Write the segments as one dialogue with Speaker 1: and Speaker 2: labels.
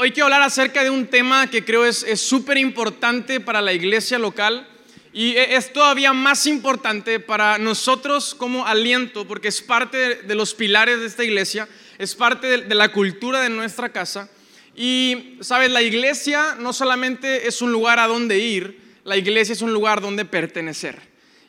Speaker 1: hoy quiero hablar acerca de un tema que creo es súper importante para la iglesia local y e, es todavía más importante para nosotros como aliento, porque es parte de los pilares de esta iglesia, es parte de la cultura de nuestra casa. Y, sabes, la iglesia no solamente es un lugar a donde ir, la iglesia es un lugar donde pertenecer.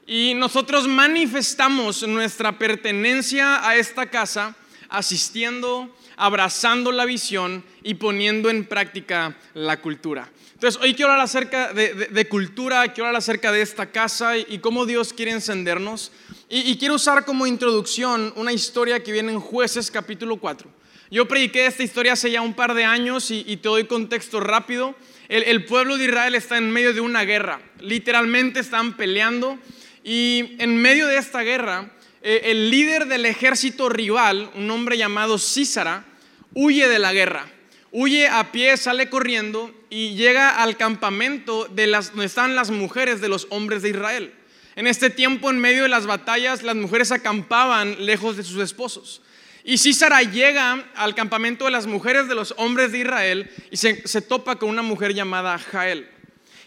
Speaker 1: Y nosotros manifestamos nuestra pertenencia a esta casa asistiendo, abrazando la visión y poniendo en práctica la cultura. Entonces, hoy quiero hablar acerca de, cultura, quiero hablar acerca de esta casa y, cómo Dios quiere encendernos. Y, quiero usar como introducción una historia que viene en Jueces capítulo 4. Yo prediqué esta historia hace ya un par de años y, te doy contexto rápido. El, pueblo de Israel está en medio de una guerra. Literalmente están peleando. Y en medio de esta guerra, eh, el líder del ejército rival, un hombre llamado Císara, huye de la guerra. Huye a pie, sale corriendo y llega al campamento de las, donde están las mujeres de los hombres de Israel. En este tiempo, en medio de las batallas, las mujeres acampaban lejos de sus esposos. Y Císara llega al campamento de las mujeres de los hombres de Israel y se, topa con una mujer llamada Jael.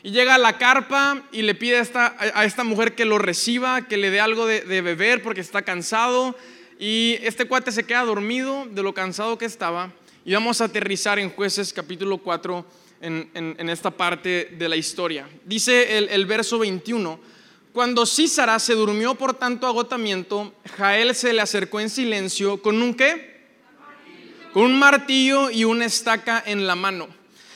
Speaker 1: Y llega a la carpa y le pide a esta, a esta mujer que lo reciba, que le dé algo de, beber porque está cansado. Y este cuate se queda dormido de lo cansado que estaba. Y vamos a aterrizar en jueces capítulo 4 en, esta parte de la historia. Dice el, verso 21, cuando Císara se durmió por tanto agotamiento, Jael se le acercó en silencio con un qué? Con un martillo y una estaca en la mano.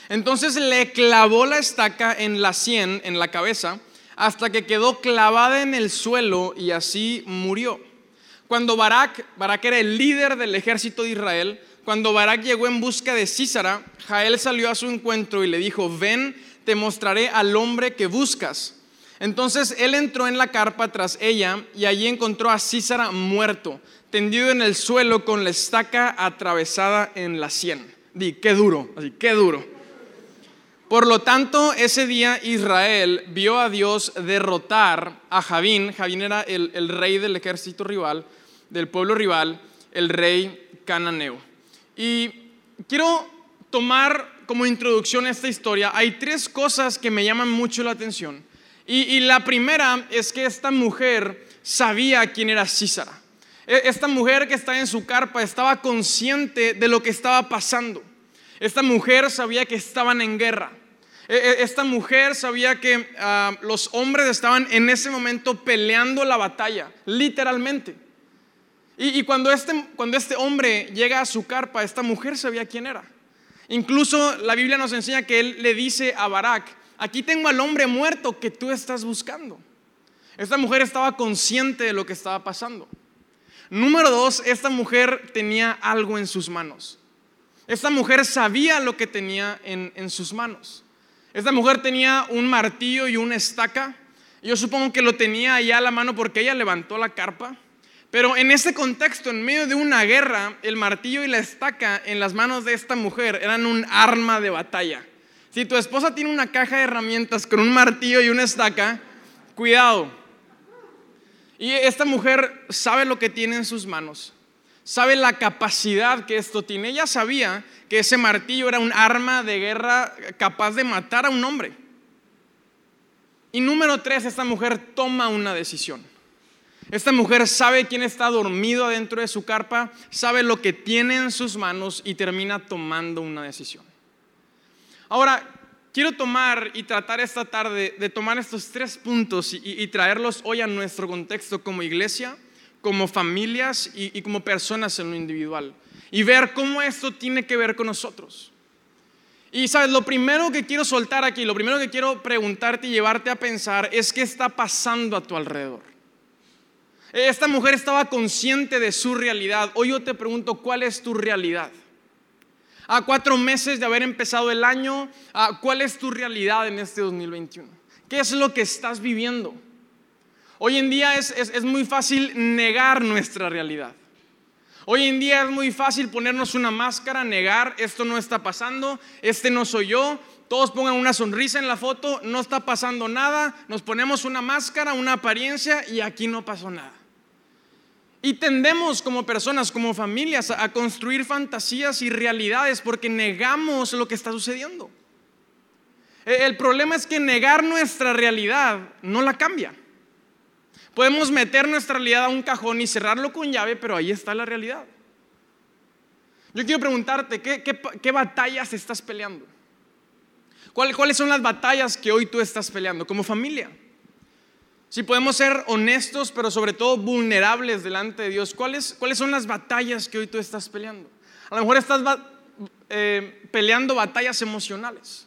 Speaker 1: Entonces le clavó la estaca en la sien, en la cabeza, hasta que quedó clavada en el suelo y así murió. Cuando Barak, Barak era el líder del ejército de Israel, cuando Barak llegó en busca de Císara, Jael salió a su encuentro y le dijo, ven, te mostraré al hombre que buscas. Entonces él entró en la carpa tras ella y allí encontró a Císara muerto, tendido en el suelo con la estaca atravesada en la sien. Di, qué duro, así, qué duro. Por lo tanto, ese día Israel vio a Dios derrotar a Javín. Javín era el, rey del ejército rival, del pueblo rival, el rey cananeo. Y quiero tomar como introducción a esta historia, hay tres cosas que me llaman mucho la atención. Y, la primera es que esta mujer sabía quién era Císara. E, esta mujer que está en su carpa estaba consciente de lo que estaba pasando. Esta mujer sabía que estaban en guerra. E, e, esta mujer sabía que ah, los hombres estaban en ese momento peleando la batalla, literalmente. Y, cuando, este, cuando este hombre llega a su carpa, esta mujer sabía quién era. Incluso la Biblia nos enseña que él le dice a Barak, aquí tengo al hombre muerto que tú estás buscando. Esta mujer estaba consciente de lo que estaba pasando. Número dos, esta mujer tenía algo en sus manos. Esta mujer sabía lo que tenía en, en sus manos. Esta mujer tenía un martillo y una estaca. Yo supongo que lo tenía allá a la mano porque ella levantó la carpa. Pero en ese contexto, en medio de una guerra, el martillo y la estaca en las manos de esta mujer eran un arma de batalla. Si tu esposa tiene una caja de herramientas con un martillo y una estaca, cuidado. Y esta mujer sabe lo que tiene en sus manos, sabe la capacidad que esto tiene. Ella sabía que ese martillo era un arma de guerra capaz de matar a un hombre. Y número tres, esta mujer toma una decisión. Esta mujer sabe quién está dormido adentro de su carpa, sabe lo que tiene en sus manos y termina tomando una decisión. Ahora, quiero tomar y tratar esta tarde de tomar estos tres puntos y, traerlos hoy a nuestro contexto como iglesia, como familias y, como personas en lo individual. Y ver cómo esto tiene que ver con nosotros. Y sabes, lo primero que quiero soltar aquí, lo primero que quiero preguntarte y llevarte a pensar es qué está pasando a tu alrededor. Esta mujer estaba consciente de su realidad. Hoy yo te pregunto, ¿cuál es tu realidad? A cuatro meses de haber empezado el año, ¿cuál es tu realidad en este 2021? ¿Qué es lo que estás viviendo? Hoy en día es, es, muy fácil negar nuestra realidad. Hoy en día es muy fácil ponernos una máscara, negar, esto no está pasando, este no soy yo, todos pongan una sonrisa en la foto, no está pasando nada, nos ponemos una máscara, una apariencia y aquí no pasó nada. Y tendemos como personas, como familias, a construir fantasías y realidades porque negamos lo que está sucediendo. E, el problema es que negar nuestra realidad no la cambia. Podemos meter nuestra realidad a un cajón y cerrarlo con llave, pero ahí está la realidad. Yo quiero preguntarte, ¿qué, batallas estás peleando? ¿Cuáles son las batallas que hoy tú estás peleando como familia? Si podemos ser honestos, pero sobre todo vulnerables delante de Dios, ¿cuáles, son las batallas que hoy tú estás peleando? A lo mejor estás eh, peleando batallas emocionales.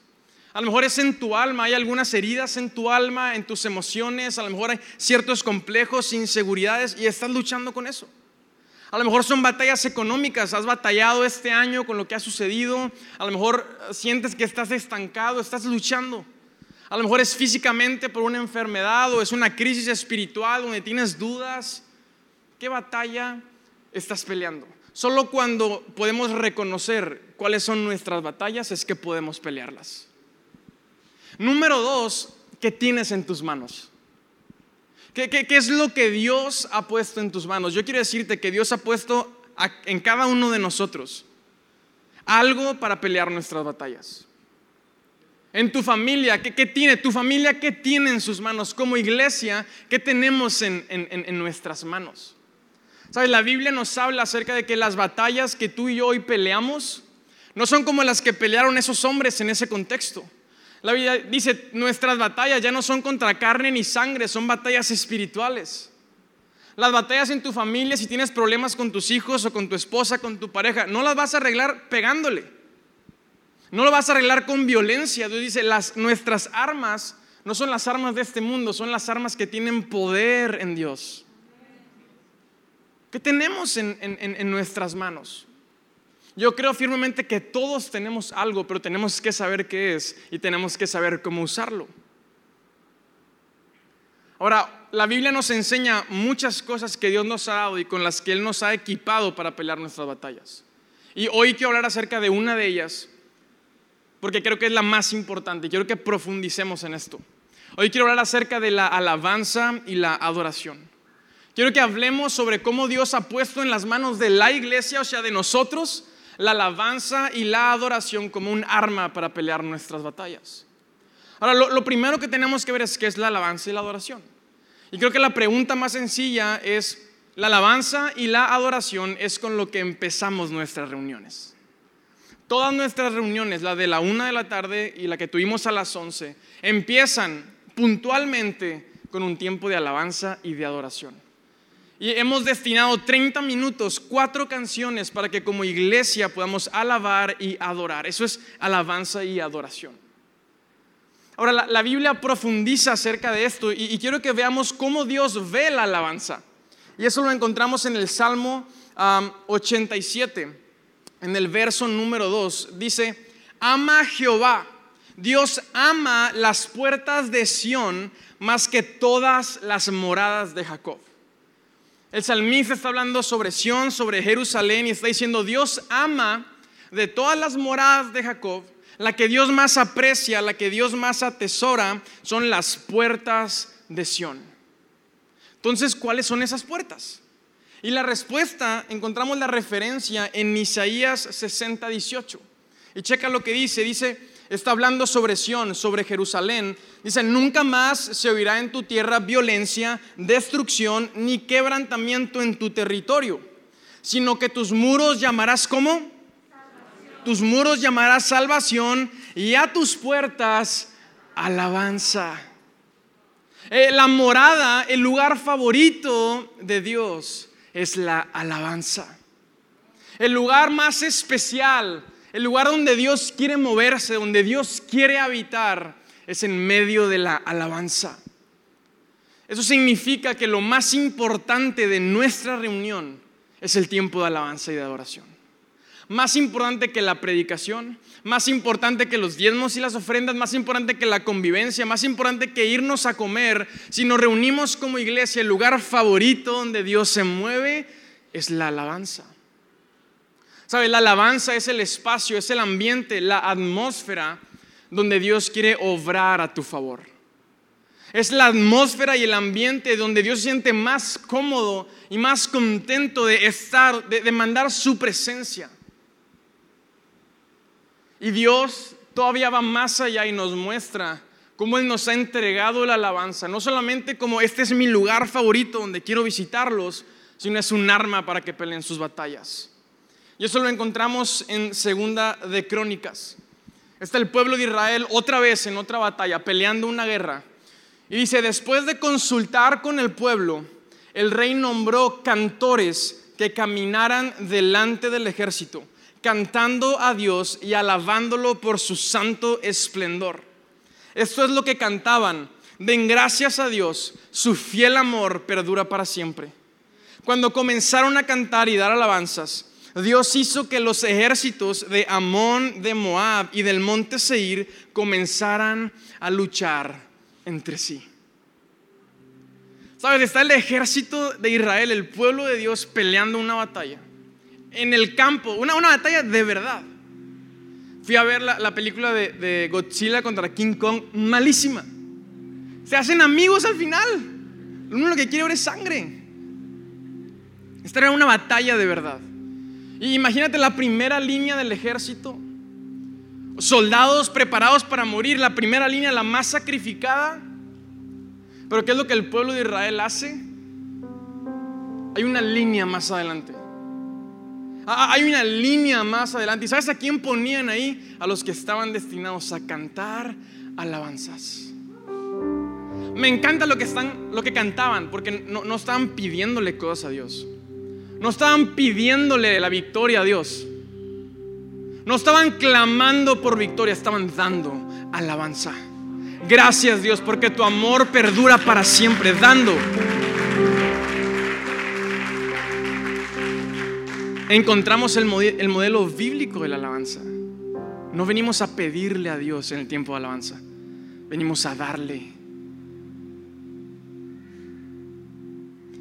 Speaker 1: A lo mejor es en tu alma, hay algunas heridas en tu alma, en tus emociones, a lo mejor hay ciertos complejos, inseguridades y estás luchando con eso. A lo mejor son batallas económicas, has batallado este año con lo que ha sucedido, a lo mejor sientes que estás estancado, estás luchando. A lo mejor es físicamente por una enfermedad o es una crisis espiritual donde tienes dudas. ¿Qué batalla estás peleando? Solo cuando podemos reconocer cuáles son nuestras batallas es que podemos pelearlas. Número dos, ¿qué tienes en tus manos? ¿Qué, es lo que Dios ha puesto en tus manos? Yo quiero decirte que Dios ha puesto en cada uno de nosotros algo para pelear nuestras batallas. En tu familia, ¿qué, tiene? Tu familia, ¿qué tiene en sus manos? Como iglesia, ¿qué tenemos en, en nuestras manos? ¿Sabes? La Biblia nos habla acerca de que las batallas que tú y yo hoy peleamos no son como las que pelearon esos hombres en ese contexto. La Biblia dice, nuestras batallas ya no son contra carne ni sangre, son batallas espirituales. Las batallas en tu familia, si tienes problemas con tus hijos o con tu esposa, con tu pareja, no las vas a arreglar pegándole. No lo vas a arreglar con violencia. Dios dice, las, nuestras armas no son las armas de este mundo, son las armas que tienen poder en Dios. ¿Qué tenemos en nuestras manos? Yo creo firmemente que todos tenemos algo, pero tenemos que saber qué es y tenemos que saber cómo usarlo. Ahora, la Biblia nos enseña muchas cosas que Dios nos ha dado y con las que Él nos ha equipado para pelear nuestras batallas. Y hoy quiero hablar acerca de una de ellas, porque creo que es la más importante. Quiero que profundicemos en esto. Hoy quiero hablar acerca de la alabanza y la adoración. Quiero que hablemos sobre cómo Dios ha puesto en las manos de la iglesia, o sea, de nosotros, la alabanza y la adoración como un arma para pelear nuestras batallas. Ahora, lo, primero que tenemos que ver es qué es la alabanza y la adoración. Y creo que la pregunta más sencilla es, la alabanza y la adoración es con lo que empezamos nuestras reuniones. Todas nuestras reuniones, la de la una de la tarde y la que tuvimos a las once, empiezan puntualmente con un tiempo de alabanza y de adoración. Y hemos destinado 30 minutos, cuatro canciones para que como iglesia podamos alabar y adorar. Eso es alabanza y adoración. Ahora, la, Biblia profundiza acerca de esto y, quiero que veamos cómo Dios ve la alabanza. Y eso lo encontramos en el Salmo 87, en el verso número 2. Dice, ama Jehová. Dios ama las puertas de Sión más que todas las moradas de Jacob. El salmista está hablando sobre Sión, sobre Jerusalén y está diciendo, Dios ama de todas las moradas de Jacob, la que Dios más aprecia, la que Dios más atesora, son las puertas de Sión. Entonces, ¿cuáles son esas puertas? Y la respuesta, encontramos la referencia en Isaías 60, 18. Y checa lo que dice, dice, está hablando sobre Sión, sobre Jerusalén. Dice, nunca más se oirá en tu tierra violencia, destrucción, ni quebrantamiento en tu territorio, sino que tus muros llamarás como? Tus muros llamarás salvación y a tus puertas alabanza. Eh, la morada, el lugar favorito de Dios es la alabanza. El lugar más especial el lugar donde Dios quiere moverse, donde Dios quiere habitar, es en medio de la alabanza. Eso significa que lo más importante de nuestra reunión es el tiempo de alabanza y de adoración. Más importante que la predicación, más importante que los diezmos y las ofrendas, más importante que la convivencia, más importante que irnos a comer, si nos reunimos como iglesia, el lugar favorito donde Dios se mueve es la alabanza. ¿Sabes? La alabanza es el espacio, es el ambiente, la atmósfera donde Dios quiere obrar a tu favor. Es la atmósfera y el ambiente donde Dios se siente más cómodo y más contento de estar, de, de mandar su presencia. Y Dios todavía va más allá y nos muestra cómo Él nos ha entregado la alabanza. No solamente como este es mi lugar favorito donde quiero visitarlos, sino es un arma para que peleen sus batallas. Y eso lo encontramos en Segunda de Crónicas. Está el pueblo de Israel otra vez en otra batalla, peleando una guerra. Y dice, después de consultar con el pueblo, el rey nombró cantores que caminaran delante del ejército, cantando a Dios y alabándolo por su santo esplendor. Esto es lo que cantaban. Den gracias a Dios, su fiel amor perdura para siempre. Cuando comenzaron a cantar y dar alabanzas, Dios hizo que los ejércitos de Amón, de Moab y del monte Seir comenzaran a luchar entre sí. ¿Sabes? Está el ejército de Israel, el pueblo de Dios, peleando una batalla. En el campo, una, una batalla de verdad. Fui a ver la, película de, de, Godzilla contra King Kong, malísima. Se hacen amigos al final. Lo único que quiere ver es sangre. Esta era una batalla de verdad. Y imagínate la primera línea del ejército. Soldados preparados para morir, la primera línea, la más sacrificada. Pero ¿qué es lo que el pueblo de Israel hace? Hay una línea más adelante. Ah, ah, hay una línea más adelante. ¿Y sabes a quién ponían ahí? A los que estaban destinados a cantar alabanzas. Me encanta lo que, están, lo que cantaban, porque no, no estaban pidiéndole cosas a Dios. No estaban pidiéndole la victoria a Dios. No estaban clamando por victoria, estaban dando alabanza. Gracias Dios porque tu amor perdura para siempre, dando. Encontramos el, el modelo bíblico de la alabanza. No venimos a pedirle a Dios en el tiempo de alabanza, venimos a darle.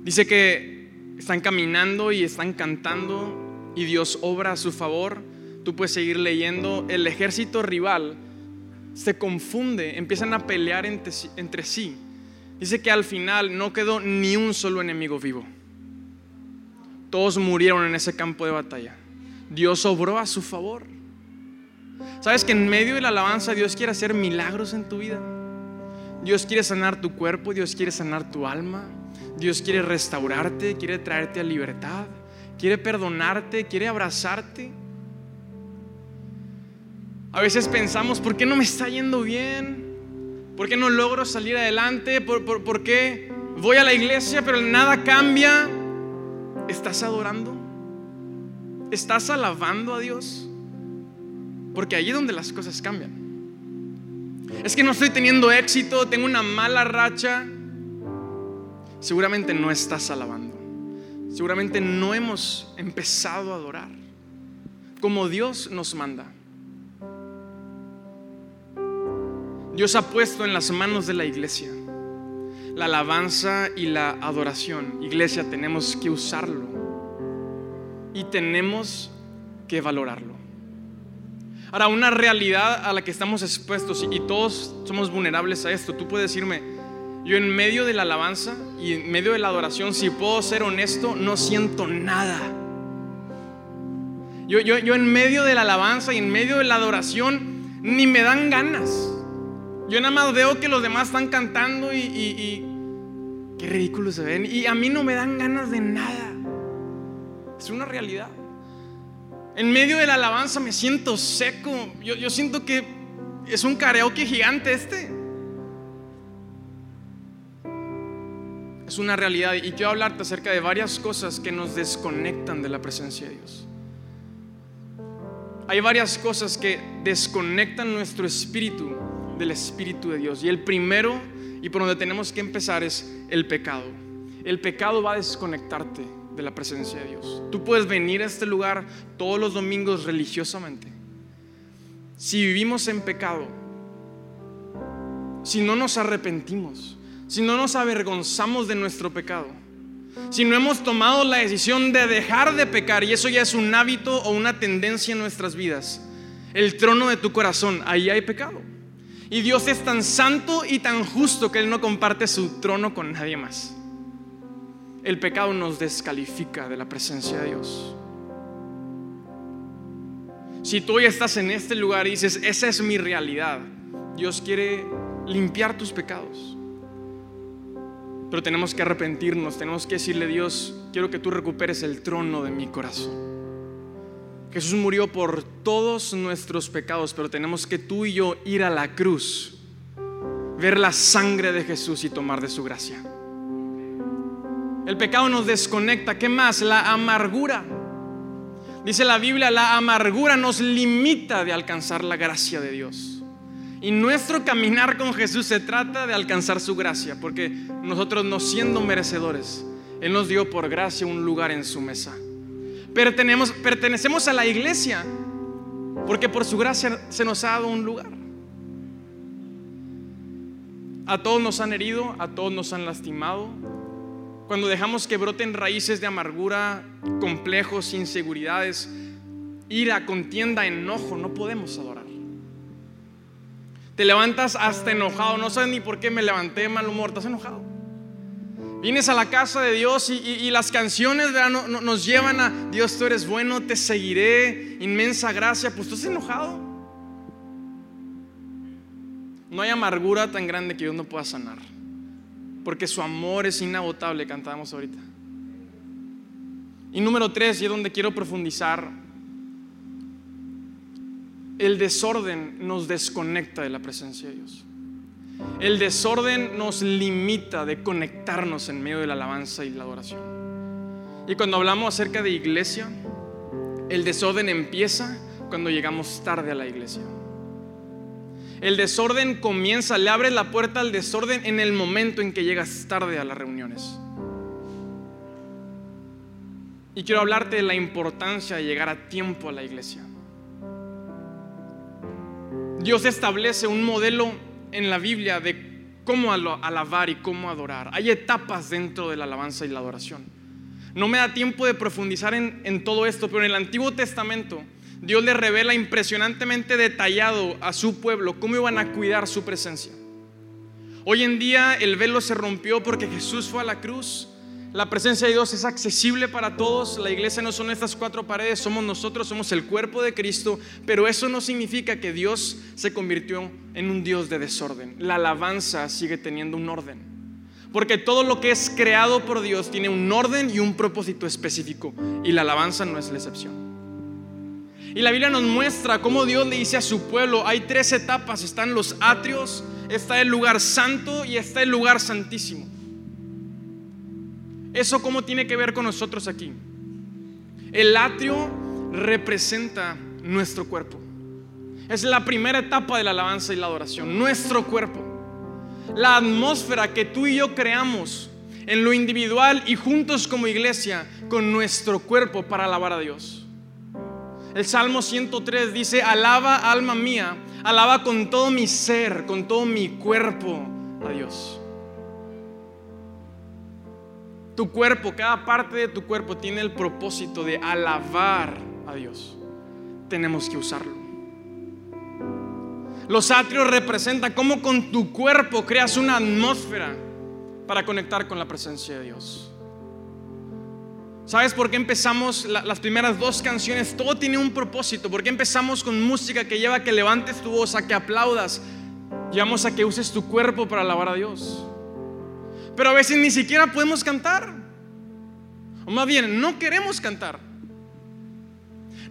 Speaker 1: Dice que están caminando y están cantando y Dios obra a su favor. Tú puedes seguir leyendo. El ejército rival se confunde, empiezan a pelear entre, sí. Dice que al final no quedó ni un solo enemigo vivo. Todos murieron en ese campo de batalla. Dios obró a su favor. Sabes que en medio de la alabanza Dios quiere hacer milagros en tu vida. Dios quiere sanar tu cuerpo, Dios quiere sanar tu alma. Dios quiere restaurarte, quiere traerte a libertad, quiere perdonarte, quiere abrazarte. A veces pensamos, ¿por qué no me está yendo bien? ¿Por qué no logro salir adelante? ¿Por, qué voy a la iglesia pero nada cambia? ¿Estás adorando? ¿Estás alabando a Dios? Porque allí es donde las cosas cambian. Es que no estoy teniendo éxito, tengo una mala racha seguramente no estás alabando. Seguramente no hemos empezado a adorar como Dios nos manda. Dios ha puesto en las manos de la iglesia la alabanza y la adoración. Iglesia, tenemos que usarlo y tenemos que valorarlo. Ahora, una realidad a la que estamos expuestos y todos somos vulnerables a esto. Tú puedes decirme, yo en medio de la alabanza y en medio de la adoración, si puedo ser honesto, no siento nada. Yo, yo, yo en medio de la alabanza y en medio de la adoración, ni me dan ganas. Yo nada más veo que los demás están cantando y, qué ridículos se ven. Y a mí no me dan ganas de nada. Es una realidad. En medio de la alabanza me siento seco. Yo, siento que es un karaoke gigante este. es una realidad y quiero hablarte acerca de varias cosas que nos desconectan de la presencia de Dios. Hay varias cosas que desconectan nuestro espíritu del espíritu de Dios. Y el primero, y por donde tenemos que empezar, es el pecado. El pecado va a desconectarte de la presencia de Dios. Tú puedes venir a este lugar todos los domingos religiosamente. Si vivimos en pecado, si no nos arrepentimos, si no nos avergonzamos de nuestro pecado, si no hemos tomado la decisión de dejar de pecar, y eso ya es un hábito o una tendencia en nuestras vidas, el trono de tu corazón, ahí hay pecado. Y Dios es tan santo y tan justo que Él no comparte su trono con nadie más. El pecado nos descalifica de la presencia de Dios. Si tú hoy estás en este lugar y dices, esa es mi realidad, Dios quiere limpiar tus pecados. Pero tenemos que arrepentirnos, tenemos que decirle, Dios, quiero que tú recuperes el trono de mi corazón. Jesús murió por todos nuestros pecados, pero tenemos que tú y yo ir a la cruz, ver la sangre de Jesús y tomar de su gracia. El pecado nos desconecta. ¿Qué más? La amargura. Dice la Biblia, la amargura nos limita de alcanzar la gracia de Dios. Y nuestro caminar con Jesús se trata de alcanzar su gracia, porque nosotros no siendo merecedores, Él nos dio por gracia un lugar en su mesa. Pertenecemos, pertenecemos a la iglesia, porque por su gracia se nos ha dado un lugar. A todos nos han herido, a todos nos han lastimado. Cuando dejamos que broten raíces de amargura, complejos, inseguridades, ira, contienda, enojo, no podemos adorar. Te levantas hasta enojado, no sabes ni por qué me levanté mal humor, estás enojado. Vienes a la casa de Dios y, las canciones nos llevan a Dios, tú eres bueno, te seguiré, inmensa gracia, pues tú estás enojado. No hay amargura tan grande que Dios no pueda sanar, porque su amor es inagotable, cantábamos ahorita. Y número tres, y es donde quiero profundizar, el desorden nos desconecta de la presencia de Dios. El desorden nos limita de conectarnos en medio de la alabanza y la adoración. Y cuando hablamos acerca de iglesia, el desorden empieza cuando llegamos tarde a la iglesia. El desorden comienza, le abres la puerta al desorden en el momento en que llegas tarde a las reuniones. Y quiero hablarte de la importancia de llegar a tiempo a la iglesia. Dios establece un modelo en la Biblia de cómo alabar y cómo adorar. Hay etapas dentro de la alabanza y la adoración. No me da tiempo de profundizar en, en todo esto, pero en el Antiguo Testamento Dios le revela impresionantemente detallado a su pueblo cómo iban a cuidar su presencia. Hoy en día el velo se rompió porque Jesús fue a la cruz la presencia de Dios es accesible para todos. La iglesia no son estas cuatro paredes, somos nosotros, somos el cuerpo de Cristo, pero eso no significa que Dios se convirtió en un Dios de desorden. La alabanza sigue teniendo un orden. Porque todo lo que es creado por Dios tiene un orden y un propósito específico. Y la alabanza no es la excepción. Y la Biblia nos muestra cómo Dios le dice a su pueblo, hay tres etapas, están los atrios, está el lugar santo y está el lugar santísimo. ¿Eso cómo tiene que ver con nosotros aquí? El atrio representa nuestro cuerpo. Es la primera etapa de la alabanza y la adoración, nuestro cuerpo. La atmósfera que tú y yo creamos en lo individual y juntos como iglesia con nuestro cuerpo para alabar a Dios. El Salmo 103 dice, alaba alma mía, alaba con todo mi ser, con todo mi cuerpo a Dios. Tu cuerpo, cada parte de tu cuerpo tiene el propósito de alabar a Dios. Tenemos que usarlo. Los atrios representan cómo con tu cuerpo creas una atmósfera para conectar con la presencia de Dios. ¿Sabes por qué empezamos las primeras dos canciones? Todo tiene un propósito. ¿Por qué empezamos con música que lleva a que levantes tu voz, a que aplaudas? Llevamos a que uses tu cuerpo para alabar a Dios pero a veces ni siquiera podemos cantar. O más bien, no queremos cantar.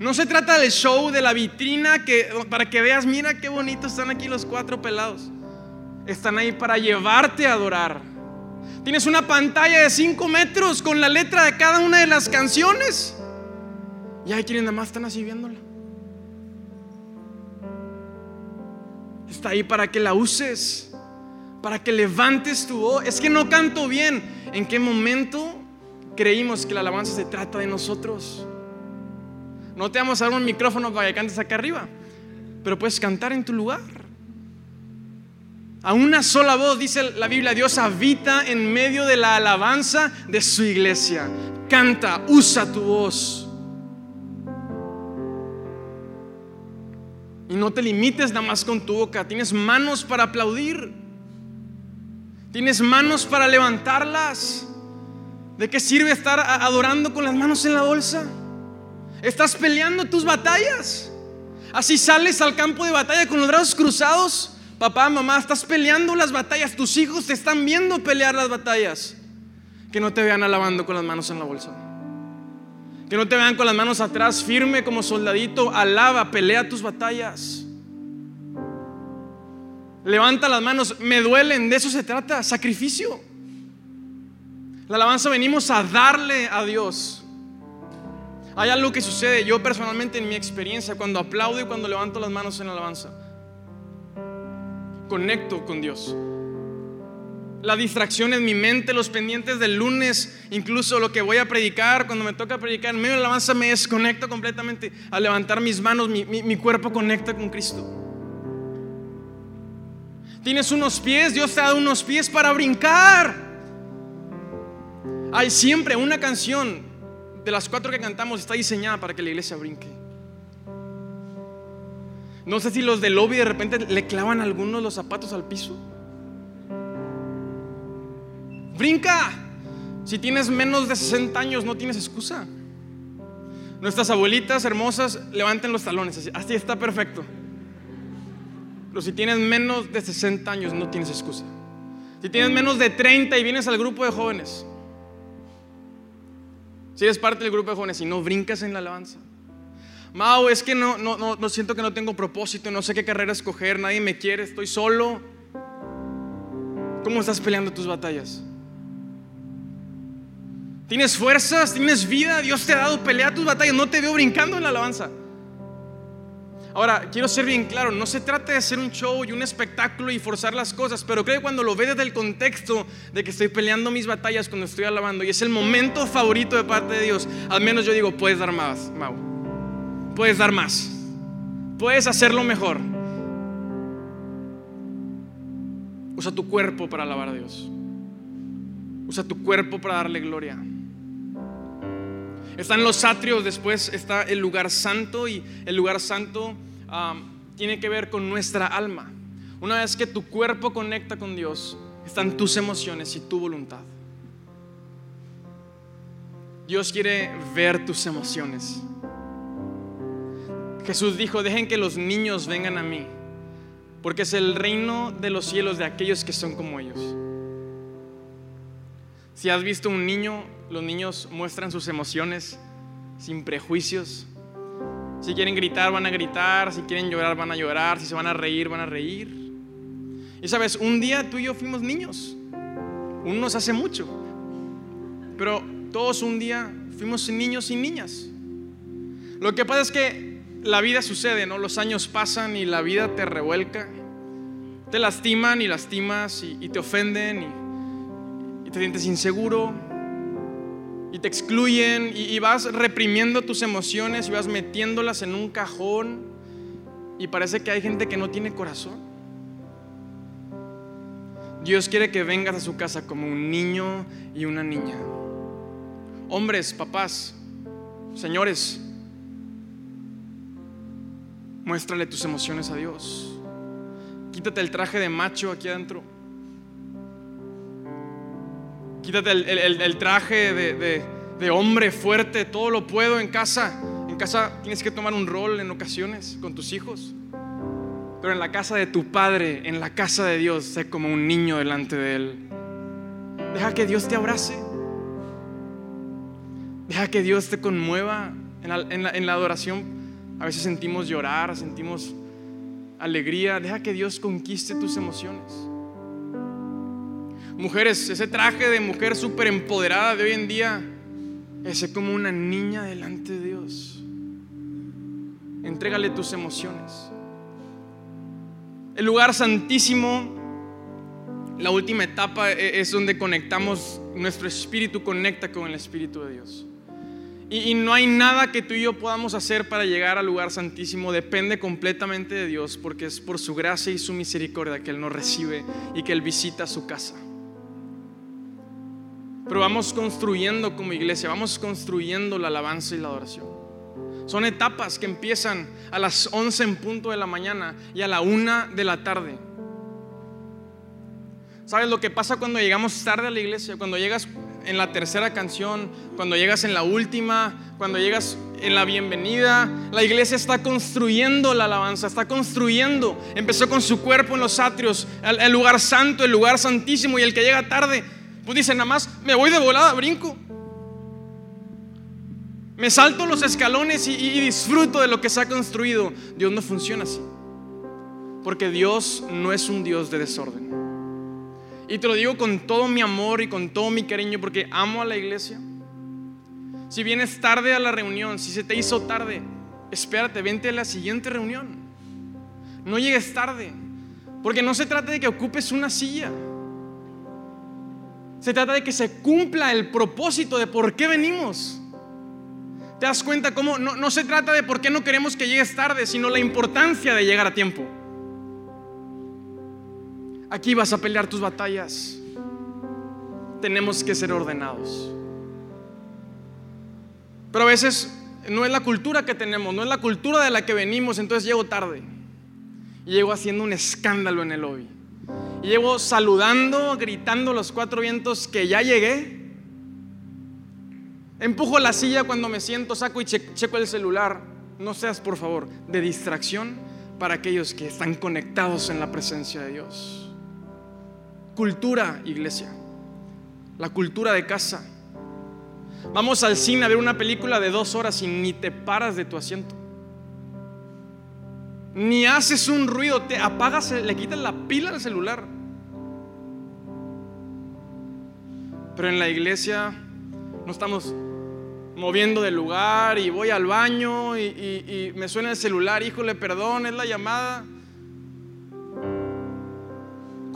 Speaker 1: No se trata del show, de la vitrina, que, para que veas, mira qué bonitos están aquí los cuatro pelados. Están ahí para llevarte a adorar. Tienes una pantalla de cinco metros con la letra de cada una de las canciones. Y hay quienes nada más están así viéndola. Está ahí para que la uses para que levantes tu voz. Es que no canto bien. ¿En qué momento creímos que la alabanza se trata de nosotros? No te vamos a dar un micrófono para que cantes acá arriba, pero puedes cantar en tu lugar. A una sola voz, dice la Biblia, Dios habita en medio de la alabanza de su iglesia. Canta, usa tu voz. Y no te limites nada más con tu boca. Tienes manos para aplaudir. Tienes manos para levantarlas. ¿De qué sirve estar adorando con las manos en la bolsa? Estás peleando tus batallas. Así sales al campo de batalla con los brazos cruzados. Papá, mamá, estás peleando las batallas. Tus hijos te están viendo pelear las batallas. Que no te vean alabando con las manos en la bolsa. Que no te vean con las manos atrás, firme como soldadito. Alaba, pelea tus batallas. Levanta las manos, me duelen, de eso se trata, sacrificio. La alabanza venimos a darle a Dios. Hay algo que sucede, yo personalmente en mi experiencia, cuando aplaudo y cuando levanto las manos en la alabanza, conecto con Dios. La distracción en mi mente, los pendientes del lunes, incluso lo que voy a predicar, cuando me toca predicar, en medio de la alabanza me desconecto completamente. Al levantar mis manos, mi, mi cuerpo conecta con Cristo. Tienes unos pies, Dios te ha dado unos pies para brincar. Hay siempre una canción de las cuatro que cantamos está diseñada para que la iglesia brinque. No sé si los del lobby de repente le clavan algunos los zapatos al piso. Brinca. Si tienes menos de 60 años no tienes excusa. Nuestras abuelitas hermosas levanten los talones. Así, está perfecto. Pero si tienes menos de 60 años no tienes excusa. Si tienes menos de 30 y vienes al grupo de jóvenes. Si eres parte del grupo de jóvenes y no brincas en la alabanza. Mau, es que no, no, no, siento que no tengo propósito, no sé qué carrera escoger, nadie me quiere, estoy solo. ¿Cómo estás peleando tus batallas? Tienes fuerzas, tienes vida, Dios te ha dado pelea tus batallas, no te veo brincando en la alabanza. Ahora, quiero ser bien claro, no se trata de hacer un show y un espectáculo y forzar las cosas, pero creo que cuando lo ves desde el contexto de que estoy peleando mis batallas cuando estoy alabando y es el momento favorito de parte de Dios, al menos yo digo, puedes dar más, Mau. Puedes dar más. Puedes hacerlo mejor. Usa tu cuerpo para alabar a Dios. Usa tu cuerpo para darle gloria. Están los atrios, después está el lugar santo y el lugar santo tiene que ver con nuestra alma. Una vez que tu cuerpo conecta con Dios, están tus emociones y tu voluntad. Dios quiere ver tus emociones. Jesús dijo, dejen que los niños vengan a mí, porque es el reino de los cielos de aquellos que son como ellos. Si has visto un niño, los niños muestran sus emociones sin prejuicios. Si quieren gritar, van a gritar. Si quieren llorar, van a llorar. Si se van a reír, van a reír. Y sabes, un día tú y yo fuimos niños. Unos hace mucho. Pero todos un día fuimos niños y niñas. Lo que pasa es que la vida sucede, ¿no? Los años pasan y la vida te revuelca. Te lastiman y lastimas y, y te ofenden y y te sientes inseguro y te excluyen y, vas reprimiendo tus emociones y vas metiéndolas en un cajón y parece que hay gente que no tiene corazón. Dios quiere que vengas a su casa como un niño y una niña. Hombres, papás, señores, muéstrale tus emociones a Dios. Quítate el traje de macho aquí adentro. Quítate el, traje de, hombre fuerte, todo lo puedo en casa. En casa tienes que tomar un rol en ocasiones con tus hijos. Pero en la casa de tu padre, en la casa de Dios, sé como un niño delante de Él. Deja que Dios te abrace. Deja que Dios te conmueva. En la adoración a veces sentimos llorar, sentimos alegría. Deja que Dios conquiste tus emociones. Mujeres, ese traje de mujer súper empoderada de hoy en día, ese como una niña delante de Dios. Entrégale tus emociones. El lugar santísimo, la última etapa e, es donde conectamos, nuestro espíritu conecta con el Espíritu de Dios. Y, no hay nada que tú y yo podamos hacer para llegar al lugar santísimo. Depende completamente de Dios, porque es por su gracia y su misericordia que Él nos recibe y que Él visita su casa. Pero vamos construyendo como iglesia, vamos construyendo la alabanza y la adoración. Son etapas que empiezan a las 11 en punto de la mañana y a la 1 de la tarde. ¿Sabes lo que pasa cuando llegamos tarde a la iglesia? Cuando llegas en la tercera canción, cuando llegas en la última, cuando llegas en la bienvenida. La iglesia está construyendo la alabanza, está construyendo. Empezó con su cuerpo en los atrios, el, lugar santo, el lugar santísimo. Y el que llega tarde, pues dice nada más, me voy de volada, brinco. Me salto los escalones y disfruto de lo que se ha construido. Dios no funciona así. Porque Dios no es un Dios de desorden. Y te lo digo con todo mi amor y con todo mi cariño porque amo a la iglesia. Si vienes tarde a la reunión, si se te hizo tarde, espérate, vente a la siguiente reunión. No llegues tarde, porque no se trata de que ocupes una silla. Se trata de que se cumpla el propósito de por qué venimos. ¿Te das cuenta cómo no, no se trata de por qué no queremos que llegues tarde, sino la importancia de llegar a tiempo? Aquí vas a pelear tus batallas. Tenemos que ser ordenados. Pero a veces no es la cultura que tenemos, no es la cultura de la que venimos, entonces llego tarde. Y llego haciendo un escándalo en el lobby. Llego saludando, gritando los cuatro vientos que ya llegué. Empujo la silla cuando me siento, saco y checo el celular. No seas, por favor, de distracción para aquellos que están conectados en la presencia de Dios. Cultura, iglesia. La cultura de casa. Vamos al cine a ver una película de dos horas y ni te paras de tu asiento. Ni haces un ruido, te apagas, le quitas la pila al celular. Pero en la iglesia no estamos moviendo de lugar y voy al baño y, me suena el celular, híjole, perdón, es la llamada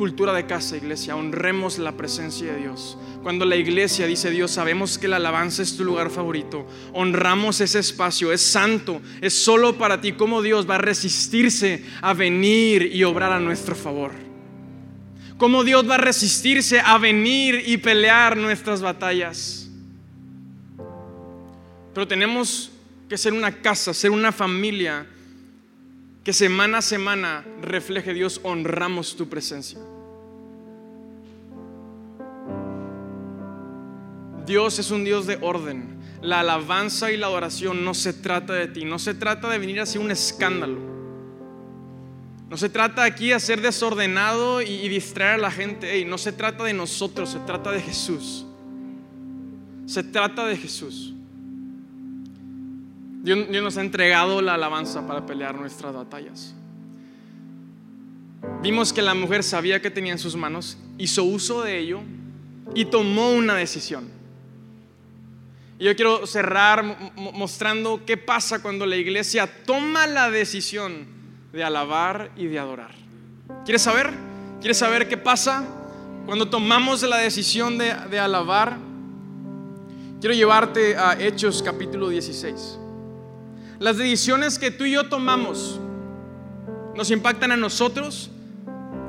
Speaker 1: cultura de casa, iglesia, honremos la presencia de Dios. Cuando la iglesia dice Dios, sabemos que la alabanza es tu lugar favorito, honramos ese espacio, es santo, es solo para ti. ¿Cómo Dios va a resistirse a venir y obrar a nuestro favor? ¿Cómo Dios va a resistirse a venir y pelear nuestras batallas? Pero tenemos que ser una casa, ser una familia que semana a semana refleje Dios, honramos tu presencia. Dios es un Dios de orden. La alabanza y la adoración no se trata de ti, no se trata de venir así un escándalo. No se trata aquí de ser desordenado y, distraer a la gente. no se trata de nosotros, se trata de Jesús. Se trata de Jesús. Dios, nos ha entregado la alabanza para pelear nuestras batallas. Vimos que la mujer sabía que tenía en sus manos, hizo uso de ello y tomó una decisión. Y yo quiero cerrar mostrando qué pasa cuando la iglesia toma la decisión de alabar y de adorar. ¿Quieres saber? ¿Quieres saber qué pasa cuando tomamos la decisión de, de alabar? Quiero llevarte a Hechos capítulo 16. Las decisiones que tú y yo tomamos nos impactan a nosotros,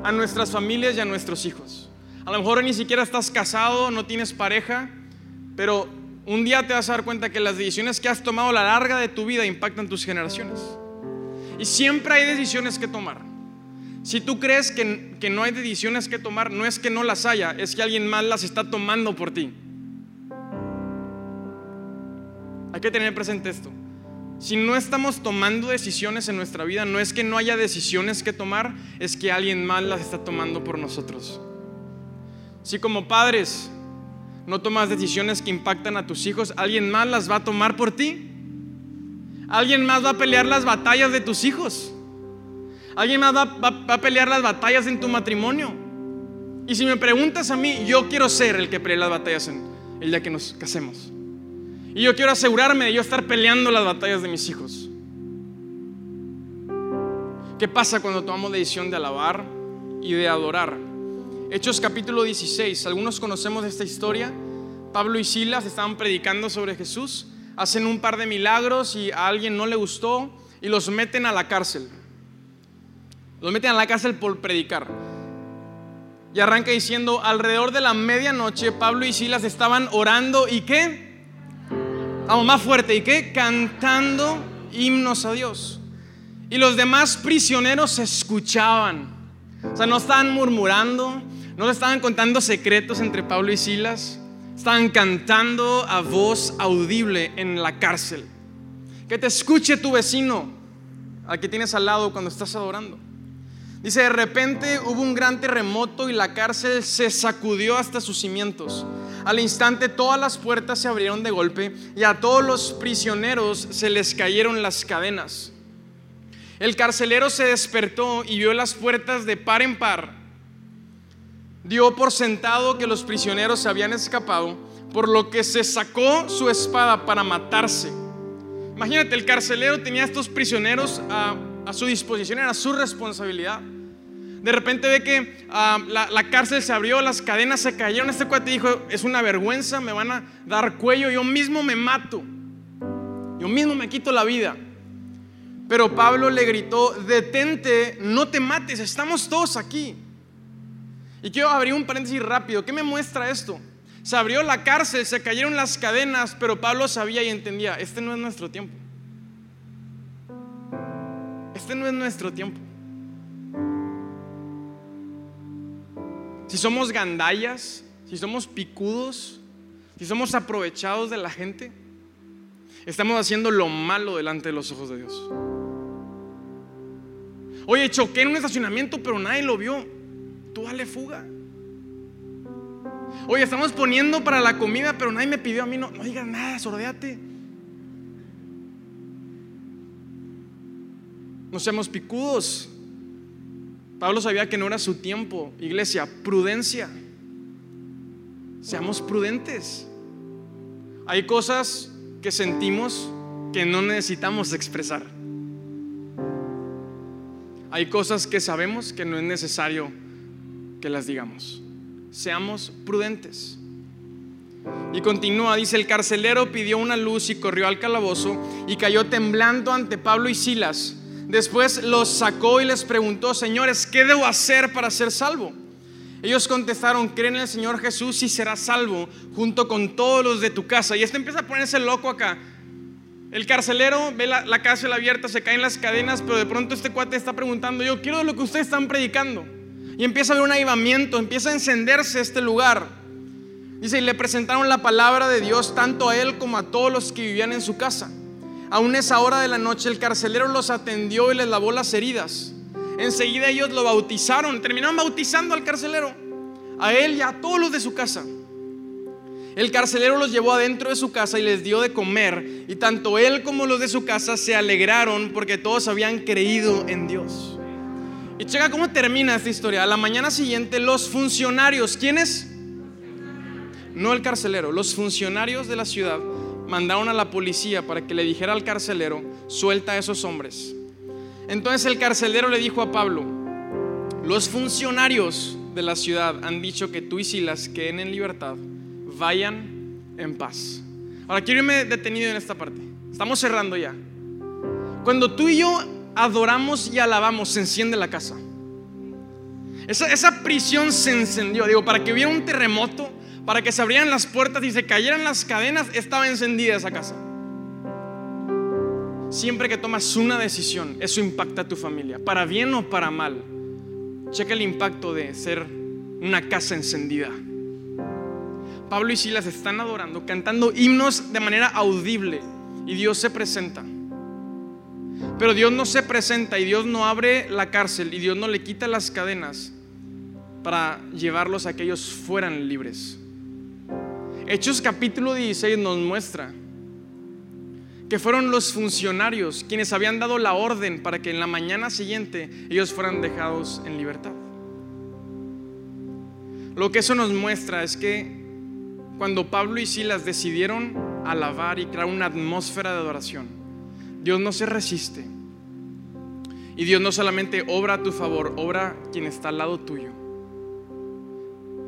Speaker 1: a nuestras familias y a nuestros hijos. A lo mejor ni siquiera estás casado, no tienes pareja, pero un día te vas a dar cuenta que las decisiones que has tomado a la larga de tu vida impactan tus generaciones. Y siempre hay decisiones que tomar. Si tú crees que, que, no hay decisiones que tomar, no es que no las haya, es que alguien más las está tomando por ti. Hay que tener presente esto. Si no estamos tomando decisiones en nuestra vida, no es que no haya decisiones que tomar, es que alguien más las está tomando por nosotros. Si como padres no tomas decisiones que impactan a tus hijos, alguien más las va a tomar por ti. Alguien más va a pelear las batallas de tus hijos. Alguien más va, a pelear las batallas en tu matrimonio. Y si me preguntas a mí, yo quiero ser el que pelee las batallas en el día que nos casemos. Y yo quiero asegurarme de yo estar peleando las batallas de mis hijos. ¿Qué pasa cuando tomamos la decisión de alabar y de adorar? Hechos capítulo 16. Algunos conocemos esta historia. Pablo y Silas estaban predicando sobre Jesús, hacen un par de milagros y a alguien no le gustó y los meten a la cárcel. Los meten a la cárcel por predicar. Y arranca diciendo, alrededor de la medianoche Pablo y Silas estaban orando y qué? Vamos, más fuerte. ¿Y qué? Cantando himnos a Dios. Y los demás prisioneros escuchaban. O sea, no estaban murmurando, no le estaban contando secretos entre Pablo y Silas. Estaban cantando a voz audible en la cárcel. Que te escuche tu vecino, al que tienes al lado cuando estás adorando. Dice, de repente hubo un gran terremoto y la cárcel se sacudió hasta sus cimientos. Al instante todas las puertas se abrieron de golpe y a todos los prisioneros se les cayeron las cadenas. El carcelero se despertó y vio las puertas de par en par. Dio por sentado que los prisioneros habían escapado, por lo que se sacó su espada para matarse. Imagínate, el carcelero tenía a estos prisioneros a, su disposición, era su responsabilidad. De repente ve que ah, la, cárcel se abrió, las cadenas se cayeron. Este cuate dijo, es una vergüenza, me van a dar cuello, yo mismo me mato. Yo mismo me quito la vida. Pero Pablo le gritó, detente, no te mates, estamos todos aquí. Y quiero abrir un paréntesis rápido. ¿Qué me muestra esto? Se abrió la cárcel, se cayeron las cadenas, pero Pablo sabía y entendía, este no es nuestro tiempo. Este no es nuestro tiempo. si somos gandallas, si somos picudos, si somos aprovechados de la gente, estamos haciendo lo malo delante de los ojos de Dios. Oye, choqué en un estacionamiento, pero nadie lo vio. Tú dale fuga. Oye, estamos poniendo para la comida, pero nadie me pidió a mí. No, no digas nada, sordeate. No seamos picudos. Pablo sabía que no era su tiempo. Iglesia, prudencia. Seamos prudentes. Hay cosas que sentimos que no necesitamos expresar. Hay cosas que sabemos que no es necesario que las digamos. Seamos prudentes. Y continúa, dice, el carcelero pidió una luz y corrió al calabozo y cayó temblando ante Pablo y Silas. Después los sacó y les preguntó, señores, ¿qué debo hacer para ser salvo? Ellos contestaron, creen en el Señor Jesús y serás salvo junto con todos los de tu casa. Y este empieza a ponerse loco acá. El carcelero ve la, la cárcel abierta, se caen las cadenas, pero de pronto este cuate está preguntando, yo quiero lo que ustedes están predicando. Y empieza a haber un avivamiento, empieza a encenderse este lugar. Dice, y le presentaron la palabra de Dios tanto a él como a todos los que vivían en su casa. Aún esa hora de la noche el carcelero los atendió y les lavó las heridas. Enseguida ellos lo bautizaron, terminaron bautizando al carcelero, a él y a todos los de su casa. El carcelero los llevó adentro de su casa y les dio de comer, y tanto él como los de su casa se alegraron porque todos habían creído en Dios. Y checa cómo termina esta historia. A la mañana siguiente los funcionarios, ¿quiénes? No el carcelero, los funcionarios de la ciudad mandaron a la policía para que le dijera al carcelero, suelta a esos hombres. Entonces el carcelero le dijo a Pablo, los funcionarios de la ciudad han dicho que tú y Silas queden en libertad, vayan en paz. Ahora quiero irme detenido en esta parte. Estamos cerrando ya. Cuando tú y yo adoramos y alabamos, se enciende la casa. Esa, prisión se encendió. Digo, para que hubiera un terremoto, para que se abrieran las puertas y se cayeran las cadenas, estaba encendida esa casa. Siempre que tomas una decisión, eso impacta a tu familia, para bien o para mal. Checa el impacto de ser una casa encendida. Pablo y Silas están adorando, cantando himnos de manera audible y Dios se presenta. Pero Dios no se presenta y Dios no abre la cárcel y Dios no le quita las cadenas para llevarlos a que ellos fueran libres. Hechos capítulo 16 nos muestra que fueron los funcionarios quienes habían dado la orden para que en la mañana siguiente ellos fueran dejados en libertad. Lo que eso nos muestra es que cuando Pablo y Silas decidieron alabar y crear una atmósfera de adoración, Dios no se resiste. Y Dios no solamente obra a tu favor, obra quien está al lado tuyo.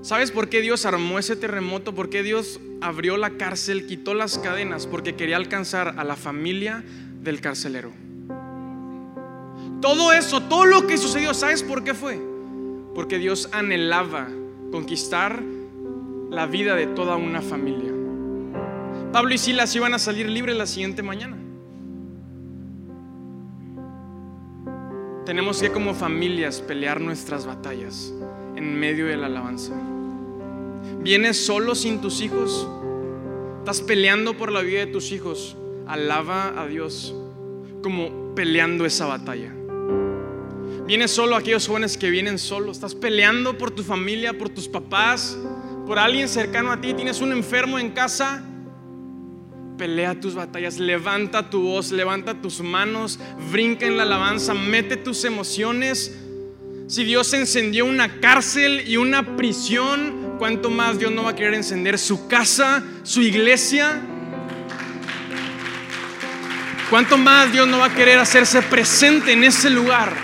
Speaker 1: ¿Sabes por qué Dios armó ese terremoto? ¿Por qué Dios abrió la cárcel, quitó las cadenas? Porque quería alcanzar a la familia del carcelero. Todo eso, todo lo que sucedió, ¿sabes por qué fue? Porque Dios anhelaba conquistar la vida de toda una familia. Pablo y Silas iban a salir libres la siguiente mañana. Tenemos que como familias pelear nuestras batallas en medio de la alabanza. ¿Vienes solo sin tus hijos? ¿Estás peleando por la vida de tus hijos? Alaba a Dios como peleando esa batalla. Vienes solo aquellos jóvenes que vienen solos. Estás peleando por tu familia, por tus papás, por alguien cercano a ti. Tienes un enfermo en casa. Pelea tus batallas, levanta tu voz, levanta tus manos, brinca en la alabanza, mete tus emociones. Si Dios encendió una cárcel y una prisión, ¿cuánto más Dios no va a querer encender su casa, su iglesia? ¿Cuánto más Dios no va a querer hacerse presente en ese lugar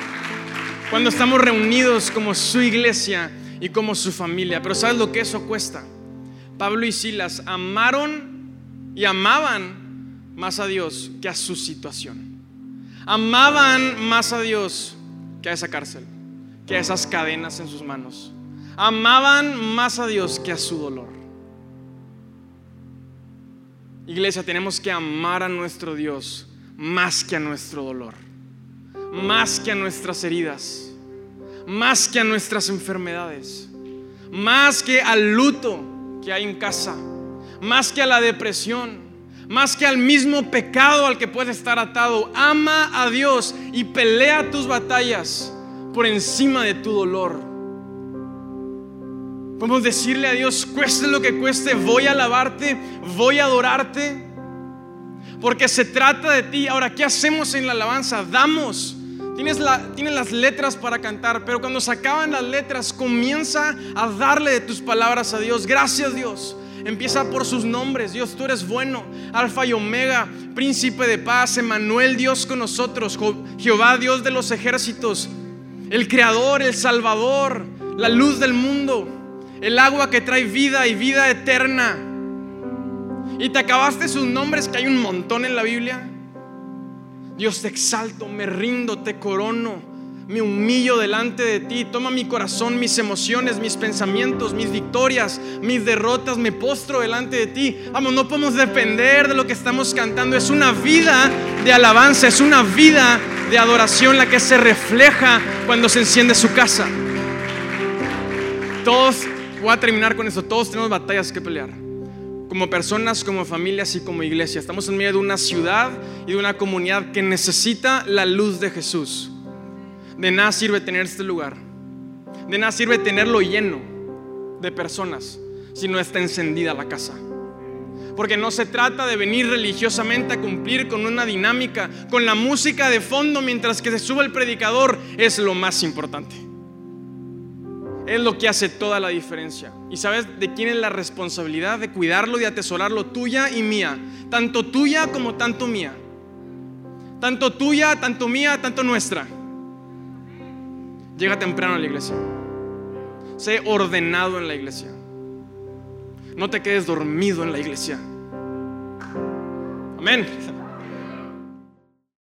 Speaker 1: cuando estamos reunidos como su iglesia y como su familia? Pero ¿sabes lo que eso cuesta? Pablo y Silas amaron y amaban más a Dios que a su situación. Amaban más a Dios que a esa cárcel, que a esas cadenas en sus manos. Amaban más a Dios que a su dolor. Iglesia, tenemos que amar a nuestro Dios más que a nuestro dolor, más que a nuestras heridas, más que a nuestras enfermedades, más que al luto que hay en casa más que a la depresión, más que al mismo pecado al que puede estar atado. Ama a Dios y pelea tus batallas por encima de tu dolor. Podemos decirle a Dios, cueste lo que cueste, voy a alabarte, voy a adorarte, porque se trata de ti. Ahora, ¿qué hacemos en la alabanza? Damos. Tienes, tienes, las letras para cantar, pero cuando se acaban las letras, comienza a darle de tus palabras a Dios. Gracias Dios Empieza por sus nombres. Dios, tú eres bueno. Alfa y Omega, príncipe de paz, Emanuel, Dios con nosotros. Jehová, Dios de los ejércitos. El creador, el salvador, la luz del mundo. El agua que trae vida y vida eterna. Y te acabaste sus nombres, que hay un montón en la Biblia. Dios te exalto, me rindo, te corono me humillo delante de ti, toma mi corazón, mis emociones, mis pensamientos, mis victorias, mis derrotas, me postro delante de ti. Vamos, no podemos depender de lo que estamos cantando, es una vida de alabanza, es una vida de adoración la que se refleja cuando se enciende su casa. Todos, voy a terminar con esto, todos tenemos batallas que pelear. Como personas, como familias y como iglesia. Estamos en medio de una ciudad y de una comunidad que necesita la luz de Jesús. De nada sirve tener este lugar. De nada sirve tenerlo lleno de personas si no está encendida la casa. Porque no se trata de venir religiosamente a cumplir con una dinámica, con la música de fondo mientras que se sube el predicador, es lo más importante. Es lo que hace toda la diferencia. ¿Y sabes de quién es la responsabilidad de cuidarlo, de atesorarlo? Tuya y mía. Tanto tuya como tanto mía. Tanto tuya, tanto mía, tanto nuestra. Llega temprano a la iglesia. Sé ordenado en la iglesia. No te quedes dormido en la iglesia. Amén.